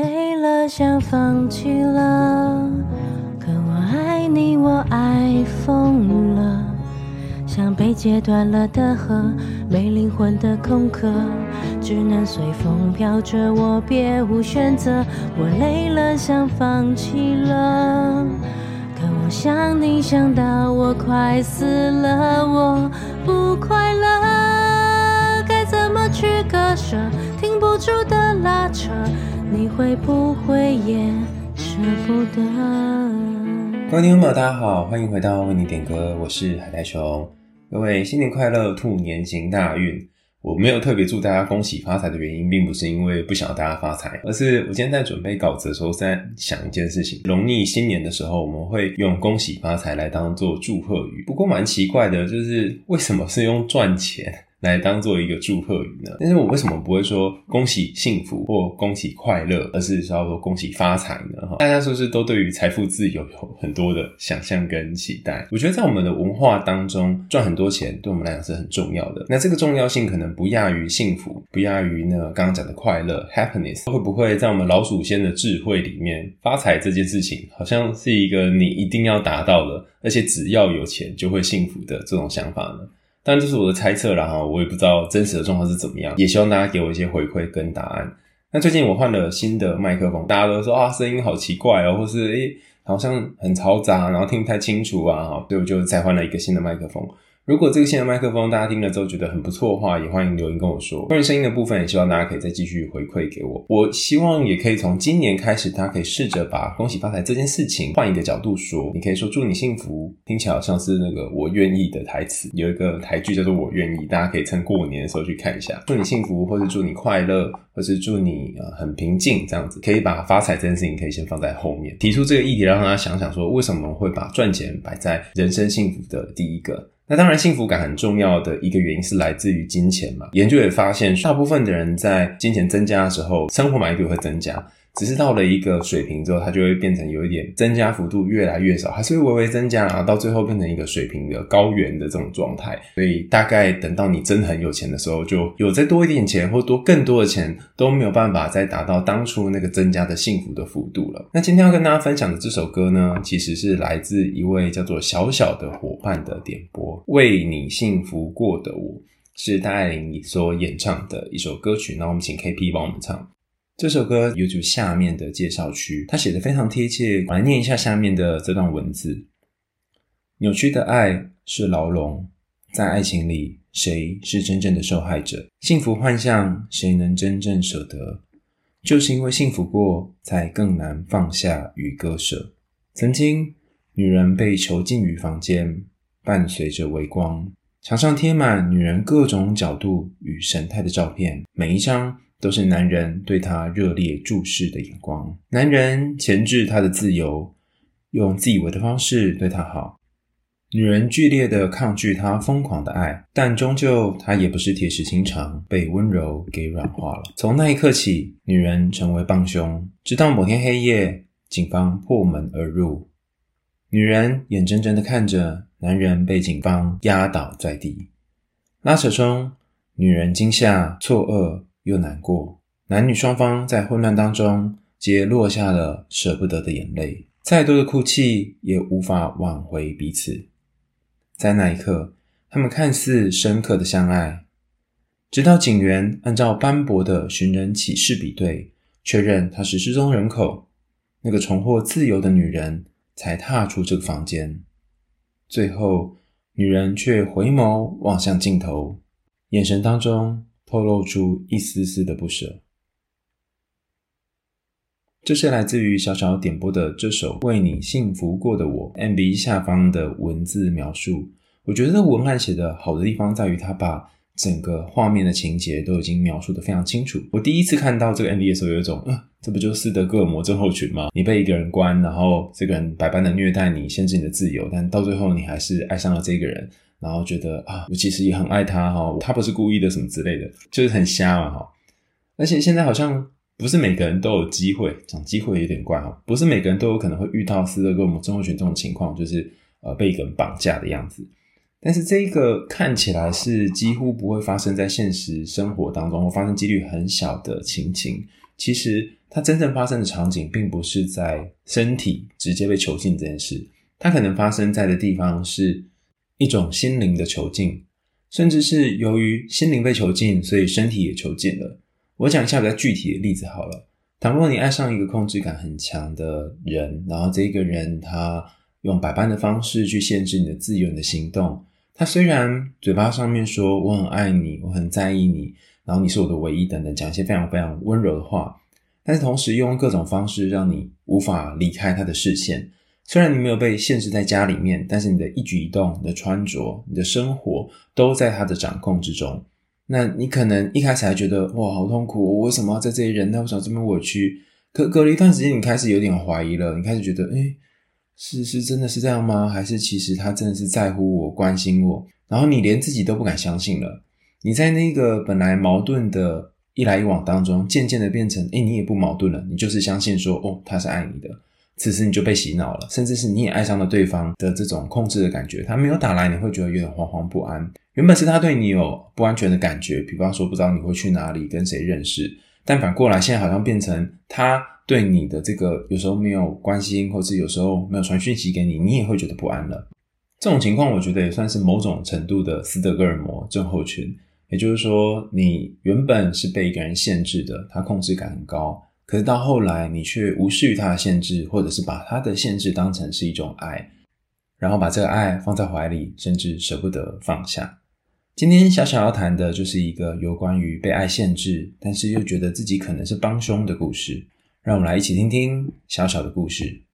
累了，想放弃了，可我爱你，我爱疯了，像被截断了的河，没灵魂的空壳，只能随风飘着，我别无选择。我累了，想放弃了，可我想你想到我快死了，我不快乐，该怎么去割舍？停不住的拉扯。你会不会也舍不得？各位听众朋友，大家好，欢迎回到为你点歌，我是海苔熊。各位新年快乐，兔年行大运。我没有特别祝大家恭喜发财的原因，并不是因为不想要大家发财，而是我今天在准备稿子的时候，在想一件事情。农历新年的时候，我们会用恭喜发财来当做祝贺语，不过蛮奇怪的，就是为什么是用赚钱？来当做一个祝贺语呢？但是我为什么不会说恭喜幸福或恭喜快乐，而是说说恭喜发财呢？哈，大家是不是都对于财富自由有很多的想象跟期待？我觉得在我们的文化当中，赚很多钱对我们来讲是很重要的。那这个重要性可能不亚于幸福，不亚于那刚刚讲的快乐 （happiness）。会不会在我们老祖先的智慧里面，发财这件事情好像是一个你一定要达到的，而且只要有钱就会幸福的这种想法呢？但这是我的猜测了哈，我也不知道真实的状况是怎么样，也希望大家给我一些回馈跟答案。那最近我换了新的麦克风，大家都说啊声音好奇怪哦，或是诶好像很嘈杂，然后听不太清楚啊哈，所以我就再换了一个新的麦克风。如果这个新的麦克风大家听了之后觉得很不错的话，也欢迎留言跟我说。关于声音的部分，也希望大家可以再继续回馈给我。我希望也可以从今年开始，大家可以试着把恭喜发财这件事情换一个角度说。你可以说祝你幸福，听起来好像是那个我愿意的台词。有一个台剧叫做我愿意，大家可以趁过年的时候去看一下。祝你幸福，或是祝你快乐，或是祝你呃很平静，这样子可以把发财这件事情可以先放在后面。提出这个议题，让大家想想说，为什么会把赚钱摆在人生幸福的第一个？那当然，幸福感很重要的一个原因是来自于金钱嘛。研究也发现，大部分的人在金钱增加的时候，生活满意度会增加。只是到了一个水平之后，它就会变成有一点增加幅度越来越少，还是会微微增加啊，到最后变成一个水平的高原的这种状态。所以大概等到你真很有钱的时候，就有再多一点钱或多更多的钱都没有办法再达到当初那个增加的幸福的幅度了。那今天要跟大家分享的这首歌呢，其实是来自一位叫做小小的伙伴的点播，《为你幸福过的我》是戴爱玲所演唱的一首歌曲。那我们请 KP 帮我们唱。这首歌有就下面的介绍区，他写的非常贴切。我来念一下下面的这段文字：扭曲的爱是牢笼，在爱情里，谁是真正的受害者？幸福幻象，谁能真正舍得？就是因为幸福过，才更难放下与割舍。曾经，女人被囚禁于房间，伴随着微光，墙上贴满女人各种角度与神态的照片，每一张。都是男人对她热烈注视的眼光。男人钳制她的自由，用自以为的方式对她好。女人剧烈的抗拒他疯狂的爱，但终究她也不是铁石心肠，被温柔给软化了。从那一刻起，女人成为帮凶。直到某天黑夜，警方破门而入，女人眼睁睁的看着男人被警方压倒在地。拉扯中，女人惊吓、错愕。又难过，男女双方在混乱当中，皆落下了舍不得的眼泪。再多的哭泣也无法挽回彼此。在那一刻，他们看似深刻的相爱，直到警员按照斑驳的寻人启事比对，确认她是失踪人口，那个重获自由的女人才踏出这个房间。最后，女人却回眸望向镜头，眼神当中。透露出一丝丝的不舍。这是来自于小小点播的这首《为你幸福过的我》MV 下方的文字描述。我觉得文案写的好的地方在于，他把整个画面的情节都已经描述得非常清楚。我第一次看到这个 MV 的时候，有一种，呃，这不就是斯德哥尔摩症候群吗？你被一个人关，然后这个人百般的虐待你，限制你的自由，但到最后你还是爱上了这个人。然后觉得啊，我其实也很爱他哈，他不是故意的什么之类的，就是很瞎嘛哈。而且现在好像不是每个人都有机会，讲机会有点怪哈，不是每个人都有可能会遇到斯德哥尔摩症候群这种情况，就是呃被一个人绑架的样子。但是这一个看起来是几乎不会发生在现实生活当中，或发生几率很小的情形，其实它真正发生的场景，并不是在身体直接被囚禁这件事，它可能发生在的地方是一种心灵的囚禁，甚至是由于心灵被囚禁，所以身体也囚禁了。我讲一下比较具体的例子好了。倘若你爱上一个控制感很强的人，然后这个人他用百般的方式去限制你的自由、你的行动。他虽然嘴巴上面说我很爱你，我很在意你，然后你是我的唯一等等，讲一些非常非常温柔的话，但是同时用各种方式让你无法离开他的视线。虽然你没有被限制在家里面，但是你的一举一动、你的穿着、你的生活都在他的掌控之中。那你可能一开始还觉得哇，好痛苦，我为什么要在这里忍耐？为什么这么委屈？可隔了一段时间，你开始有点怀疑了，你开始觉得，诶，是是真的是这样吗？还是其实他真的是在乎我、关心我？然后你连自己都不敢相信了。你在那个本来矛盾的一来一往当中，渐渐的变成，诶，你也不矛盾了，你就是相信说，哦，他是爱你的。此时你就被洗脑了，甚至是你也爱上了对方的这种控制的感觉。他没有打来，你会觉得有点惶惶不安。原本是他对你有不安全的感觉，比方说不知道你会去哪里，跟谁认识。但反过来，现在好像变成他对你的这个有时候没有关心，或是有时候没有传讯息给你，你也会觉得不安了。这种情况，我觉得也算是某种程度的斯德哥尔摩症候群。也就是说，你原本是被一个人限制的，他控制感很高。可是到后来，你却无视于他的限制，或者是把他的限制当成是一种爱，然后把这个爱放在怀里，甚至舍不得放下。今天小小要谈的就是一个有关于被爱限制，但是又觉得自己可能是帮凶的故事。让我们来一起听听小小的故事。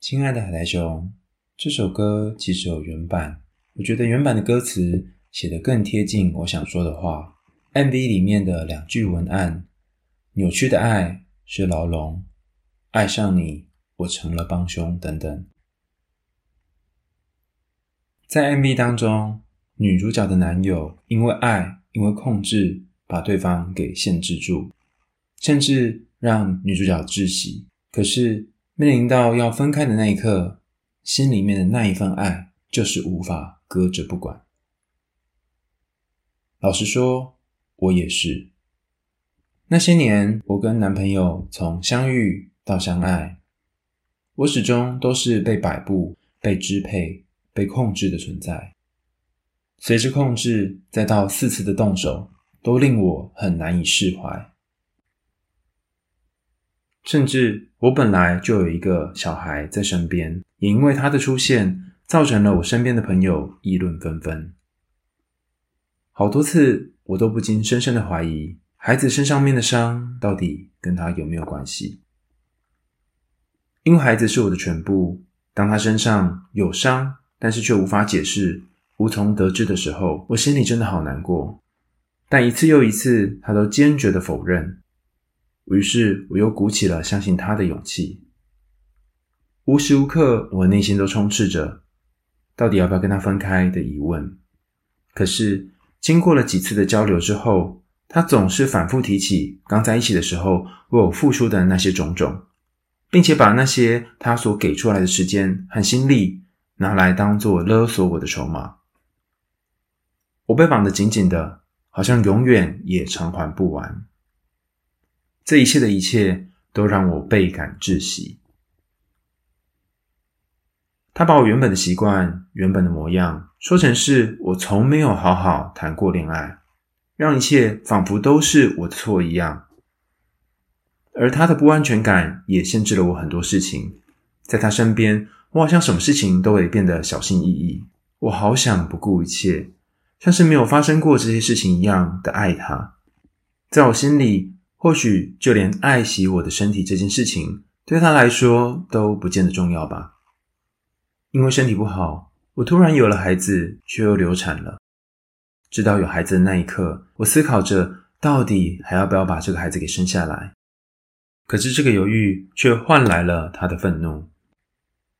亲爱的海苔熊，这首歌其实有原版。我觉得原版的歌词写得更贴近我想说的话。MV 里面的两句文案：“扭曲的爱是牢笼，爱上你，我成了帮凶。”等等。在 MV 当中，女主角的男友因为爱，因为控制，把对方给限制住，甚至让女主角窒息。可是面临到要分开的那一刻，心里面的那一份爱就是无法。搁着不管。老实说，我也是。那些年，我跟男朋友从相遇到相爱，我始终都是被摆布、被支配、被控制的存在。随着控制，再到四次的动手，都令我很难以释怀。甚至，我本来就有一个小孩在身边，也因为他的出现，造成了我身边的朋友议论纷纷，好多次我都不禁深深的怀疑，孩子身上面的伤到底跟他有没有关系？因为孩子是我的全部，当他身上有伤，但是却无法解释、无从得知的时候，我心里真的好难过。但一次又一次，他都坚决的否认，于是我又鼓起了相信他的勇气。无时无刻，我内心都充斥着。到底要不要跟他分开的疑问？可是经过了几次的交流之后，他总是反复提起刚在一起的时候为我付出的那些种种，并且把那些他所给出来的时间和心力拿来当做勒索我的筹码。我被绑得紧紧的，好像永远也偿还不完。这一切的一切都让我倍感窒息。他把我原本的习惯、原本的模样说成是我从没有好好谈过恋爱，让一切仿佛都是我的错一样。而他的不安全感也限制了我很多事情。在他身边，我好像什么事情都会变得小心翼翼。我好想不顾一切，像是没有发生过这些事情一样的爱他。在我心里，或许就连爱惜我的身体这件事情，对他来说都不见得重要吧。因为身体不好，我突然有了孩子，却又流产了。直到有孩子的那一刻，我思考着到底还要不要把这个孩子给生下来。可是这个犹豫却换来了他的愤怒。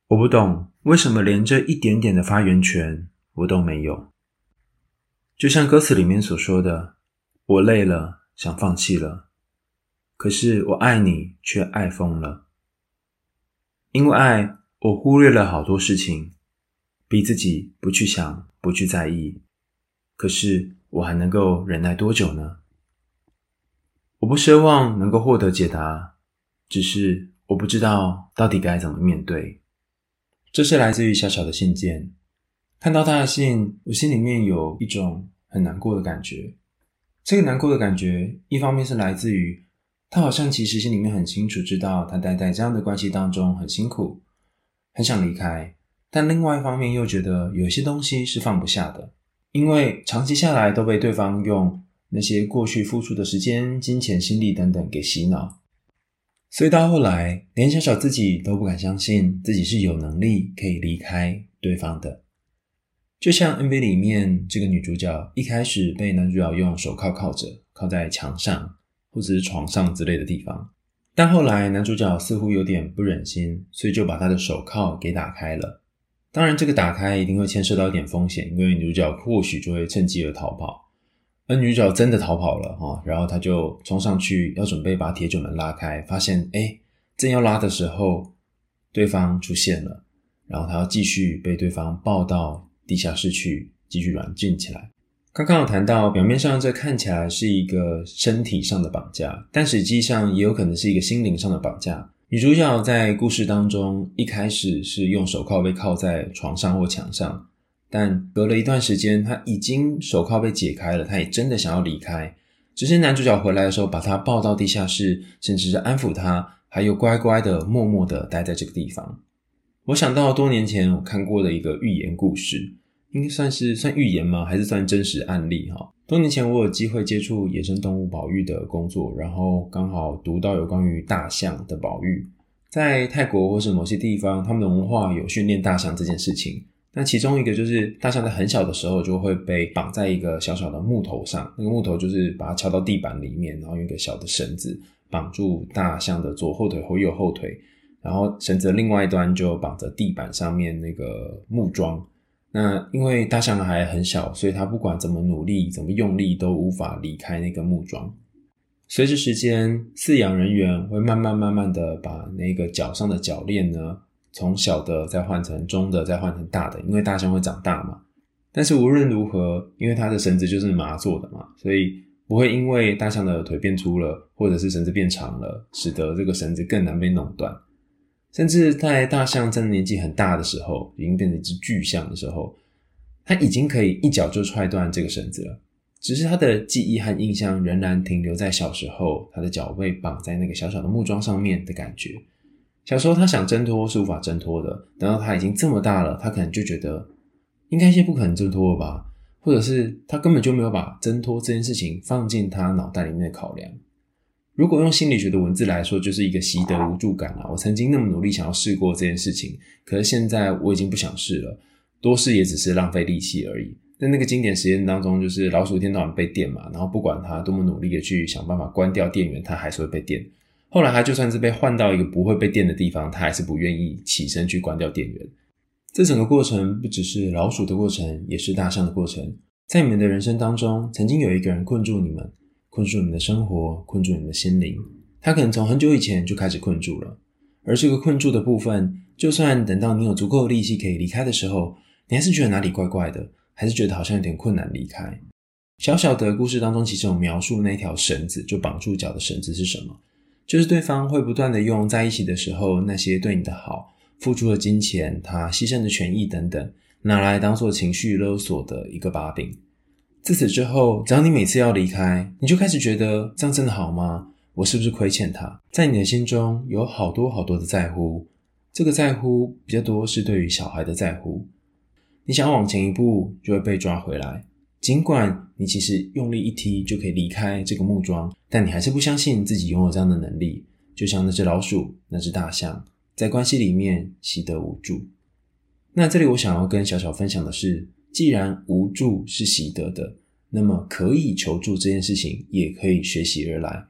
我不懂为什么连这一点点的发言权我都没有。就像歌词里面所说的：“我累了，想放弃了，可是我爱你，却爱疯了。因为爱。”我忽略了好多事情，逼自己不去想，不去在意。可是我还能够忍耐多久呢？我不奢望能够获得解答，只是我不知道到底该怎么面对。这是来自于小小的信件。看到他的信，我心里面有一种很难过的感觉。这个难过的感觉，一方面是来自于他好像其实心里面很清楚知道他待在这样的关系当中很辛苦，很想离开，但另外一方面又觉得有些东西是放不下的，因为长期下来都被对方用那些过去付出的时间、金钱、心力等等给洗脑，所以到后来，连小小自己都不敢相信自己是有能力可以离开对方的。就像 MV 里面这个女主角一开始被男主角用手铐铐着，铐在墙上或者是床上之类的地方，但后来男主角似乎有点不忍心，所以就把他的手铐给打开了。当然，这个打开一定会牵涉到一点风险，因为女主角或许就会趁机而逃跑。而女主角真的逃跑了哈，然后他就冲上去要准备把铁卷门拉开，发现诶，正要拉的时候，对方出现了，然后他要继续被对方抱到地下室去继续软禁起来。刚刚有谈到，表面上这看起来是一个身体上的绑架，但实际上也有可能是一个心灵上的绑架。女主角在故事当中一开始是用手铐被铐在床上或墙上。但隔了一段时间，她已经手铐被解开了，她也真的想要离开。只是男主角回来的时候，把她抱到地下室，甚至是安抚她，还有乖乖的、默默的待在这个地方。我想到多年前我看过的一个寓言故事，应该算是算预言吗？还是算真实案例？哈，多年前我有机会接触野生动物保育的工作，然后刚好读到有关于大象的保育，在泰国或是某些地方，他们的文化有训练大象这件事情。那其中一个就是大象在很小的时候就会被绑在一个小小的木头上，那个木头就是把它敲到地板里面，然后用一个小的绳子绑住大象的左后腿或右后腿，然后绳子的另外一端就绑着地板上面那个木桩。那因为大象还很小，所以它不管怎么努力、怎么用力都无法离开那个木桩。随着时间，饲养人员会慢慢慢慢的把那个脚上的脚链呢。从小的再换成中的，再换成大的，因为大象会长大嘛。但是无论如何，因为它的绳子就是麻做的嘛，所以不会因为大象的腿变粗了，或者是绳子变长了，使得这个绳子更难被弄断。甚至在大象真的年纪很大的时候，已经变成一只巨象的时候，它已经可以一脚就踹断这个绳子了。只是它的记忆和印象仍然停留在小时候，它的脚被绑在那个小小的木桩上面的感觉。小时候它想挣脱是无法挣脱的，等到它已经这么大了，它可能就觉得应该是不可能挣脱了吧，或者是它根本就没有把挣脱这件事情放进它脑袋里面的考量。如果用心理学的文字来说，就是一个习得无助感啊。我曾经那么努力想要试过这件事情，可是现在我已经不想试了，多试也只是浪费力气而已。在那个经典实验当中，就是老鼠一天到晚被电嘛，然后不管它多么努力的去想办法关掉电源，它还是会被电。后来它就算是被换到一个不会被电的地方，它还是不愿意起身去关掉电源。这整个过程不只是老鼠的过程，也是大象的过程。在你们的人生当中，曾经有一个人困住你们，困住你的生活，困住你的心灵。他可能从很久以前就开始困住了。而这个困住的部分，就算等到你有足够的力气可以离开的时候，你还是觉得哪里怪怪的，还是觉得好像有点困难离开。小小的故事当中，其实有描述那条绳子，就绑住脚的绳子是什么？就是对方会不断的用在一起的时候那些对你的好、付出的金钱、他牺牲的权益等等，拿来当做情绪勒索的一个把柄。自此之后，只要你每次要离开，你就开始觉得这样真的好吗？我是不是亏欠他？在你的心中有好多好多的在乎，这个在乎比较多是对于小孩的在乎。你想要往前一步，就会被抓回来。尽管你其实用力一踢就可以离开这个木桩，但你还是不相信自己拥有这样的能力。就像那只老鼠、那只大象，在关系里面习得无助。那这里我想要跟小小分享的是，既然无助是习得的，那么可以求助这件事情也可以学习而来。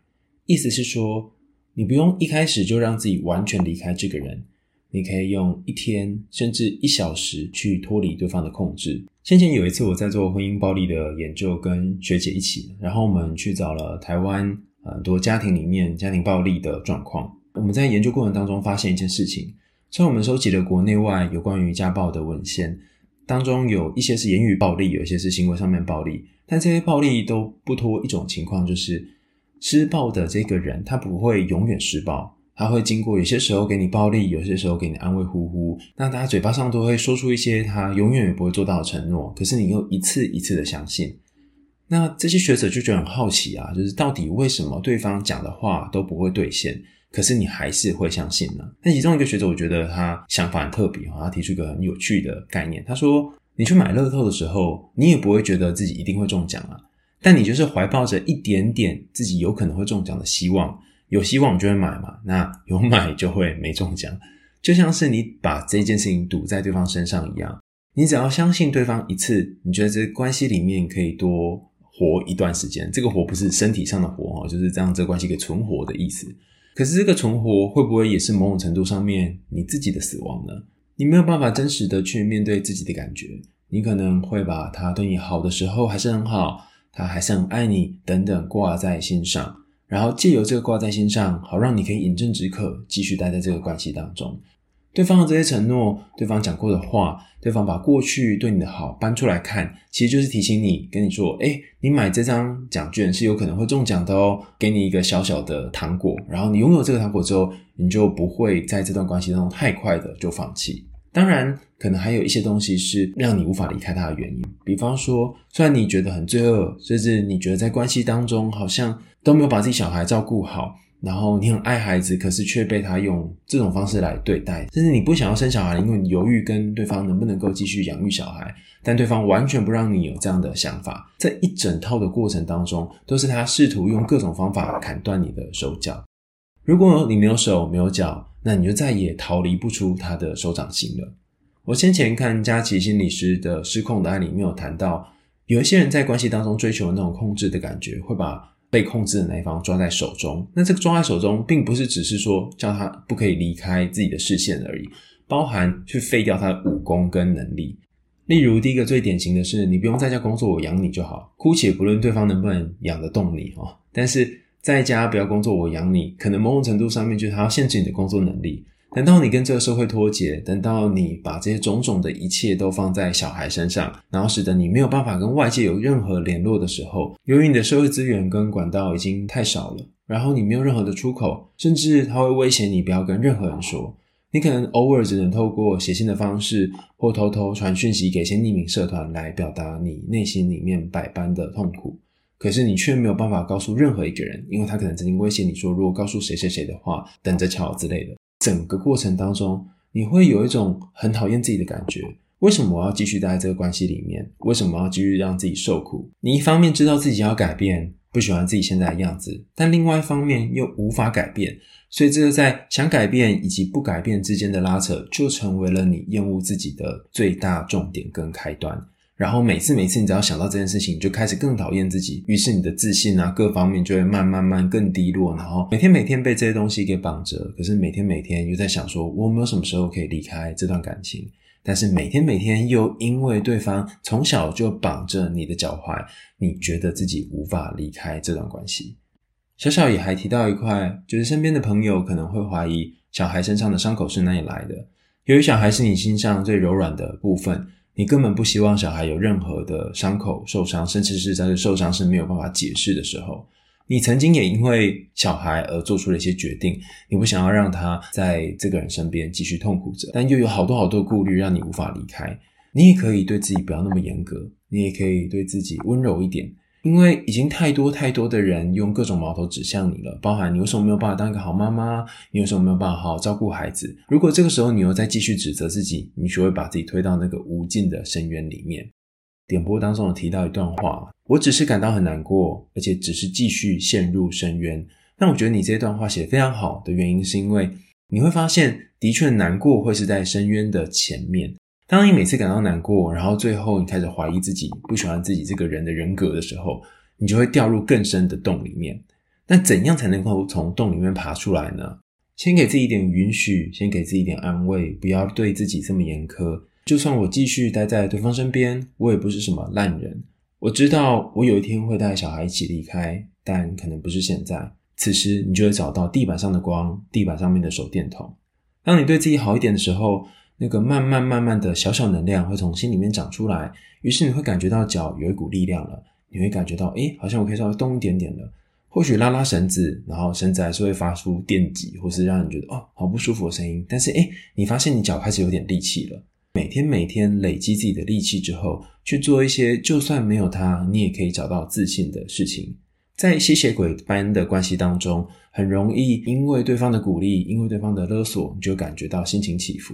意思是说，你不用一开始就让自己完全离开这个人。你可以用一天甚至一小时去脱离对方的控制。先前有一次我在做婚姻暴力的研究，跟学姐一起，然后我们去找了台湾很多家庭里面家庭暴力的状况。我们在研究过程当中发现一件事情：虽然我们收集了国内外有关于家暴的文献，当中有一些是言语暴力，有一些是行为上面暴力，但这些暴力都不脱一种情况，就是施暴的这个人他不会永远施暴。他会经过有些时候给你暴力，有些时候给你安慰呼呼，那他嘴巴上都会说出一些他永远也不会做到的承诺，可是你又一次一次的相信。那这些学者就觉得很好奇啊，就是到底为什么对方讲的话都不会兑现，可是你还是会相信呢？那其中一个学者，我觉得他想法很特别哈，他提出一个很有趣的概念，他说：你去买乐透的时候，你也不会觉得自己一定会中奖啊，但你就是怀抱着一点点自己有可能会中奖的希望。有希望就会买嘛，那有买就会没中奖，就像是你把这件事情赌在对方身上一样。你只要相信对方一次，你觉得这关系里面可以多活一段时间。这个活不是身体上的活哦，就是让这个关系可以存活的意思。可是这个存活会不会也是某种程度上面你自己的死亡呢？你没有办法真实的去面对自己的感觉，你可能会把他对你好的时候还是很好，他还是很爱你等等挂在心上。然后借由这个挂在心上，好让你可以饮鸩止渴，继续待在这个关系当中。对方的这些承诺，对方讲过的话，对方把过去对你的好搬出来看，其实就是提醒你，跟你说：诶，你买这张奖券是有可能会中奖的哦，给你一个小小的糖果。然后你拥有这个糖果之后，你就不会在这段关系当中太快的就放弃。当然，可能还有一些东西是让你无法离开他的原因，比方说，虽然你觉得很罪恶，甚至你觉得在关系当中好像都没有把自己小孩照顾好，然后你很爱孩子，可是却被他用这种方式来对待，甚至你不想要生小孩，因为你犹豫跟对方能不能够继续养育小孩，但对方完全不让你有这样的想法，这一整套的过程当中，都是他试图用各种方法砍断你的手脚。如果你没有手没有脚，那你就再也逃离不出他的手掌心了。我先前看佳琪心理师的《失控的案例，没有谈到，有一些人在关系当中追求那种控制的感觉，会把被控制的那一方抓在手中。那这个抓在手中，并不是只是说叫他不可以离开自己的视线而已，包含去废掉他的武功跟能力。例如，第一个最典型的是，你不用在家工作，我养你就好。姑且不论对方能不能养得动你哦，但是。在家不要工作，我养你。可能某种程度上面就是他要限制你的工作能力。等到你跟这个社会脱节，等到你把这些种种的一切都放在小孩身上，然后使得你没有办法跟外界有任何联络的时候，由于你的社会资源跟管道已经太少了，然后你没有任何的出口，甚至他会威胁你不要跟任何人说。你可能偶尔只能透过写信的方式，或偷偷传讯息给一些匿名社团来表达你内心里面百般的痛苦。可是你却没有办法告诉任何一个人，因为他可能曾经威胁你说，如果告诉谁谁谁的话，等着瞧之类的。整个过程当中，你会有一种很讨厌自己的感觉。为什么我要继续待在这个关系里面？为什么要继续让自己受苦？你一方面知道自己要改变，不喜欢自己现在的样子，但另外一方面又无法改变，所以这个在想改变以及不改变之间的拉扯，就成为了你厌恶自己的最大重点跟开端。然后每次每次你只要想到这件事情，你就开始更讨厌自己，于是你的自信啊各方面就会慢慢慢更低落，然后每天每天被这些东西给绑着，可是每天每天又在想说，我没有什么时候可以离开这段感情，但是每天每天又因为对方从小就绑着你的脚踝，你觉得自己无法离开这段关系。小小也还提到一块，就是身边的朋友可能会怀疑小孩身上的伤口是哪里来的，由于小孩是你心上最柔软的部分。你根本不希望小孩有任何的伤口受伤，甚至是在这受伤是没有办法解释的时候，你曾经也因为小孩而做出了一些决定，你不想要让他在这个人身边继续痛苦着，但又有好多好多顾虑让你无法离开。你也可以对自己不要那么严格，你也可以对自己温柔一点。因为已经太多太多的人用各种矛头指向你了，包含你为什么没有办法当一个好妈妈，你为什么没有办法好好照顾孩子？如果这个时候你又再继续指责自己，你就会把自己推到那个无尽的深渊里面。点播当中有提到一段话，我只是感到很难过，而且只是继续陷入深渊。但我觉得你这段话写得非常好的原因，是因为你会发现，的确难过会是在深渊的前面。当你每次感到难过，然后最后你开始怀疑自己，不喜欢自己这个人的人格的时候，你就会掉入更深的洞里面。那怎样才能够从洞里面爬出来呢？先给自己一点允许，先给自己一点安慰，不要对自己这么严苛。就算我继续待在对方身边，我也不是什么烂人。我知道我有一天会带小孩一起离开，但可能不是现在。此时你就会找到地板上的光，地板上面的手电筒。当你对自己好一点的时候，那个慢慢慢慢的小小能量会从心里面长出来，于是你会感觉到脚有一股力量了，你会感觉到，诶，好像我可以稍微动一点点了。或许拉拉绳子，然后绳子还是会发出电击，或是让你觉得哦，好不舒服的声音。但是诶，你发现你脚开始有点力气了。每天每天累积自己的力气之后，去做一些就算没有它，你也可以找到自信的事情。在吸血鬼般的关系当中，很容易因为对方的鼓励，因为对方的勒索，你就感觉到心情起伏。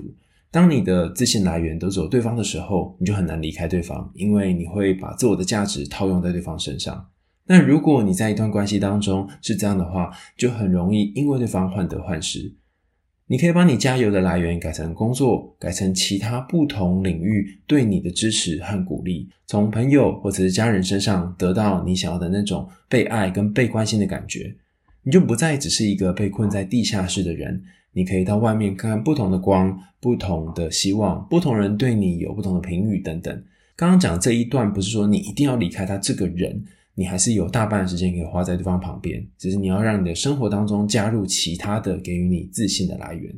当你的自信来源都只有对方的时候，你就很难离开对方，因为你会把自我的价值套用在对方身上。那如果你在一段关系当中是这样的话，就很容易因为对方患得患失。你可以把你加油的来源改成工作，改成其他不同领域对你的支持和鼓励，从朋友或者是家人身上得到你想要的那种被爱跟被关心的感觉。你就不再只是一个被困在地下室的人，你可以到外面看看不同的光、不同的希望、不同人对你有不同的评语等等。刚刚讲这一段不是说你一定要离开他这个人。你还是有大半的时间可以花在对方旁边，只是你要让你的生活当中加入其他的给予你自信的来源。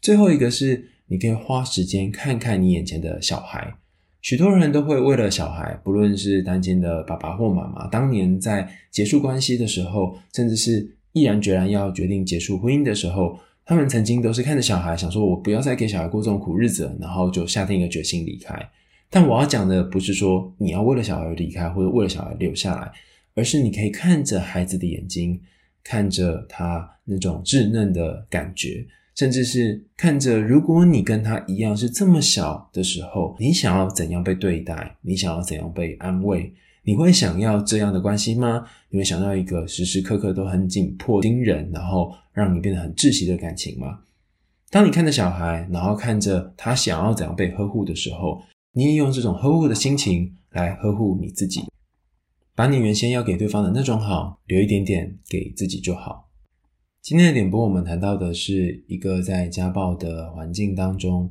最后一个是，你可以花时间看看你眼前的小孩。许多人都会为了小孩，不论是单亲的爸爸或妈妈，当年在结束关系的时候，甚至是毅然决然要决定结束婚姻的时候，他们曾经都是看着小孩，想说我不要再给小孩过这种苦日子，然后就下定一个决心离开。但我要讲的不是说你要为了小孩离开，或者为了小孩留下来，而是你可以看着孩子的眼睛，看着他那种稚嫩的感觉，甚至是看着如果你跟他一样是这么小的时候，你想要怎样被对待？你想要怎样被安慰？你会想要这样的关系吗？你会想要一个时时刻刻都很紧迫、盯人，然后让你变得很窒息的感情吗？当你看着小孩，然后看着他想要怎样被呵护的时候，你也用这种呵护的心情来呵护你自己，把你原先要给对方的那种好留一点点给自己就好。今天的点播，我们谈到的是一个在家暴的环境当中，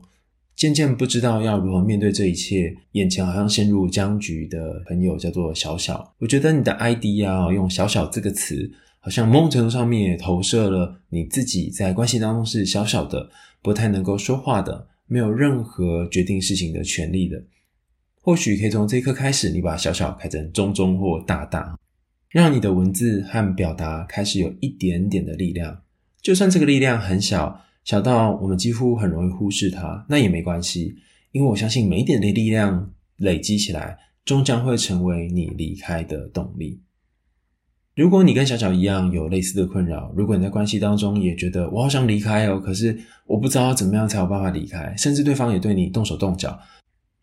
渐渐不知道要如何面对这一切，眼前好像陷入僵局的朋友，叫做小小。我觉得你的 ID 啊，用“小小”这个词，好像某种程度上面也投射了你自己在关系当中是小小的，不太能够说话的。没有任何决定事情的权利的，或许可以从这一刻开始，你把小小改成中中或大大，让你的文字和表达开始有一点点的力量。就算这个力量很小，小到我们几乎很容易忽视它，那也没关系，因为我相信每一点的力量累积起来，终将会成为你离开的动力。如果你跟小小一样有类似的困扰，如果你在关系当中也觉得我好想离开哦，可是我不知道怎么样才有办法离开，甚至对方也对你动手动脚，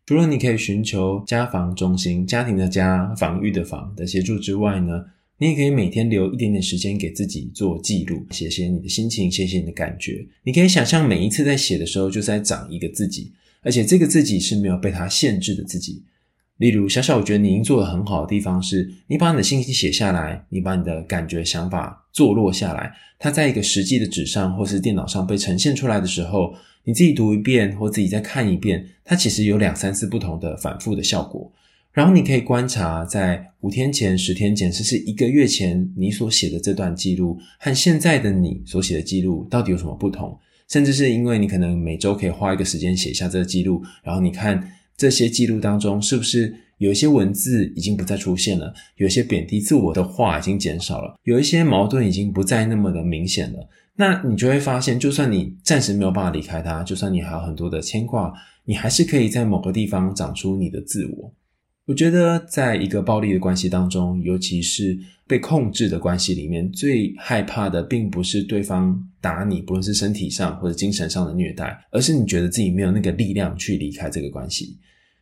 除了你可以寻求家防中心、家庭的家、防御的防的协助之外呢，你也可以每天留一点点时间给自己做记录，写写你的心情，写写你的感觉。你可以想象每一次在写的时候，就是在长一个自己，而且这个自己是没有被它限制的自己。例如，小小，我觉得你已经做得很好的地方是，你把你的信息写下来，你把你的感觉、想法坐落下来，它在一个实际的纸上或是电脑上被呈现出来的时候，你自己读一遍或自己再看一遍，它其实有两三次不同的反复的效果。然后你可以观察，在五天前、十天前，甚至一个月前你所写的这段记录，和现在的你所写的记录到底有什么不同？甚至是因为你可能每周可以花一个时间写下这个记录，然后你看。这些记录当中，是不是有一些文字已经不再出现了？有一些贬低自我的话已经减少了，有一些矛盾已经不再那么的明显了。那你就会发现，就算你暂时没有办法离开他，就算你还有很多的牵挂，你还是可以在某个地方长出你的自我。我觉得，在一个暴力的关系当中，尤其是被控制的关系里面，最害怕的并不是对方打你，不论是身体上或者精神上的虐待，而是你觉得自己没有那个力量去离开这个关系。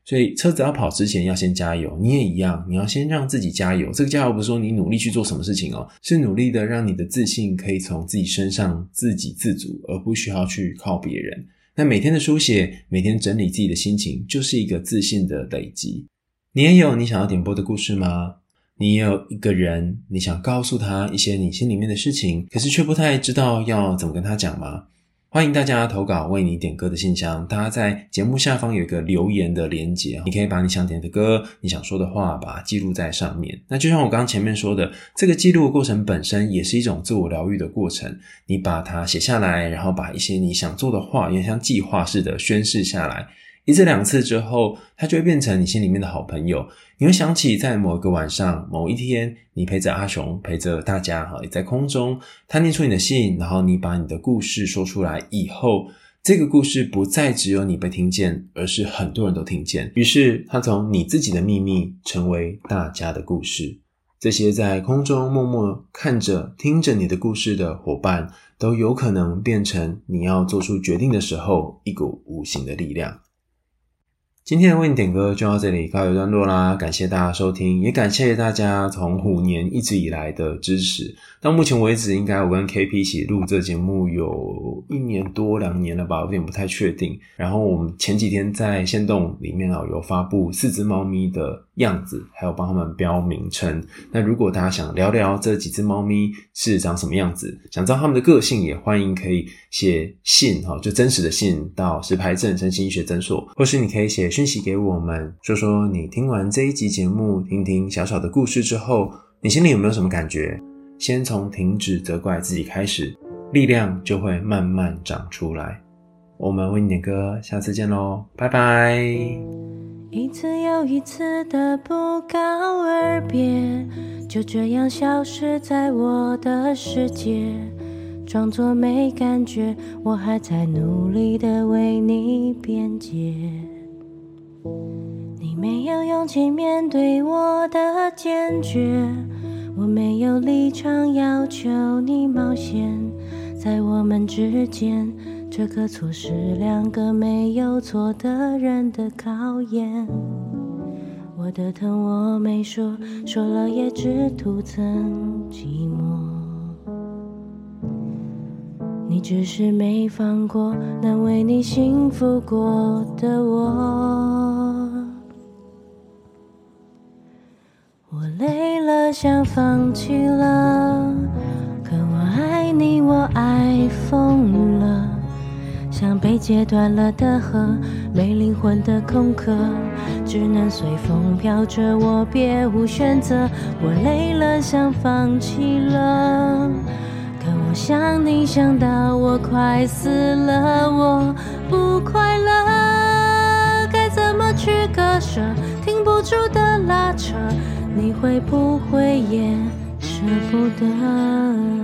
所以，车子要跑之前要先加油，你也一样，你要先让自己加油。这个加油不是说你努力去做什么事情哦，是努力的让你的自信可以从自己身上自给自足，而不需要去靠别人。那每天的书写，每天整理自己的心情，就是一个自信的累积。你也有你想要点播的故事吗？你也有一个人，你想告诉他一些你心里面的事情，可是却不太知道要怎么跟他讲吗？欢迎大家投稿为你点歌的信箱，大家在节目下方有一个留言的连结，你可以把你想点的歌、你想说的话，把它记录在上面。那就像我刚刚前面说的，这个记录的过程本身也是一种自我疗愈的过程。你把它写下来，然后把一些你想做的话，也像计划似的宣示下来。一次两次之后，他就会变成你心里面的好朋友。你会想起在某一个晚上、某一天，你陪着阿雄，陪着大家，哈，也在空中，他念出你的信，然后你把你的故事说出来以后，这个故事不再只有你被听见，而是很多人都听见。于是，他从你自己的秘密成为大家的故事。这些在空中默默看着、听着你的故事的伙伴，都有可能变成你要做出决定的时候一股无形的力量。今天的为你点歌就到这里告一段落啦，感谢大家收听，也感谢大家从虎年一直以来的支持。到目前为止，应该我跟 KP 一起录这节目有一年多两年了吧，有点不太确定。然后我们前几天在线动里面啊，有发布四只猫咪的样子，还有帮他们标名称。那如果大家想聊聊这几只猫咪是长什么样子，想知道他们的个性，也欢迎可以写信哈，就真实的信到石牌镇身心医学诊所，或是你可以写。讯息给我们，说说你听完这一集节目，听听小小的故事之后，你心里有没有什么感觉？先从停止责怪自己开始，力量就会慢慢长出来。我们为你点歌，下次见喽，拜拜。一次又一次的不告而别，就这样消失在我的世界，装作没感觉，我还在努力的为你辩解。没有勇气面对我的坚决，我没有立场要求你冒险，在我们之间，这个错是两个没有错的人的考验。我的疼我没说，说了也只徒增寂寞。你只是没放过能为你幸福过的我。我累了，想放弃了，可我爱你，我爱疯了，像被截断了的河，没灵魂的空壳，只能随风飘着，我别无选择。我累了，想放弃了，可我想你想到我快死了，我不快乐，该怎么去割舍？停不住的拉扯。你会不会也舍不得？